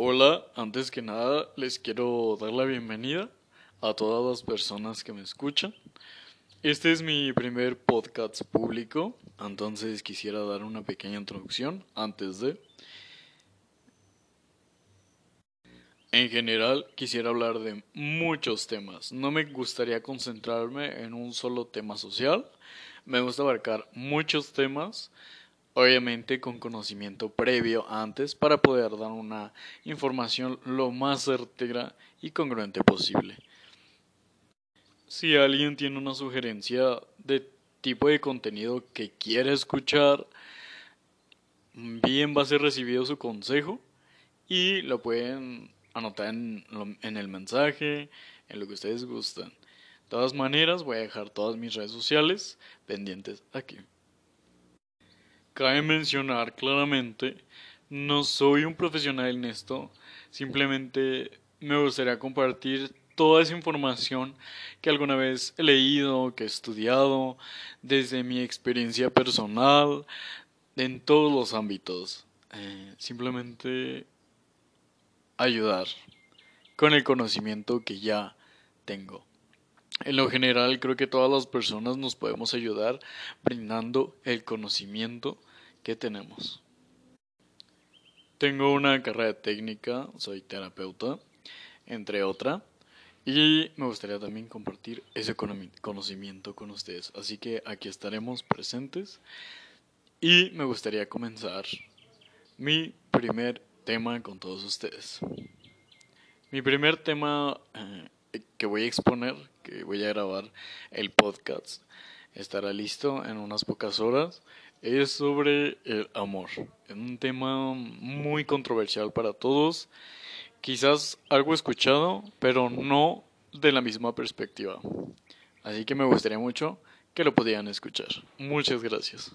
Hola, antes que nada les quiero dar la bienvenida a todas las personas que me escuchan. Este es mi primer podcast público, entonces quisiera dar una pequeña introducción antes de... En general quisiera hablar de muchos temas. No me gustaría concentrarme en un solo tema social. Me gusta abarcar muchos temas, obviamente con conocimiento previo antes para poder dar una información lo más certera y congruente posible. Si alguien tiene una sugerencia de tipo de contenido que quiere escuchar, bien va a ser recibido su consejo y lo pueden anotar en, el mensaje, en lo que ustedes gustan. De todas maneras, voy a dejar todas mis redes sociales pendientes aquí. Cabe mencionar claramente, no soy un profesional en esto, simplemente me gustaría compartir toda esa información que alguna vez he leído, que he estudiado, desde mi experiencia personal, en todos los ámbitos. Eh, simplemente ayudar con el conocimiento que ya tengo. En lo general creo que todas las personas nos podemos ayudar brindando el conocimiento que tenemos. Tengo una carrera técnica, soy terapeuta, entre otras, y me gustaría también compartir ese conocimiento con ustedes. Así que aquí estaremos presentes y me gustaría comenzar mi primer tema con todos ustedes. Mi primer tema eh, que voy a exponer, que voy a grabar el podcast, estará listo en unas pocas horas, es sobre el amor. Un tema muy controversial para todos, quizás algo escuchado, pero no de la misma perspectiva. Así que me gustaría mucho que lo pudieran escuchar. Muchas gracias.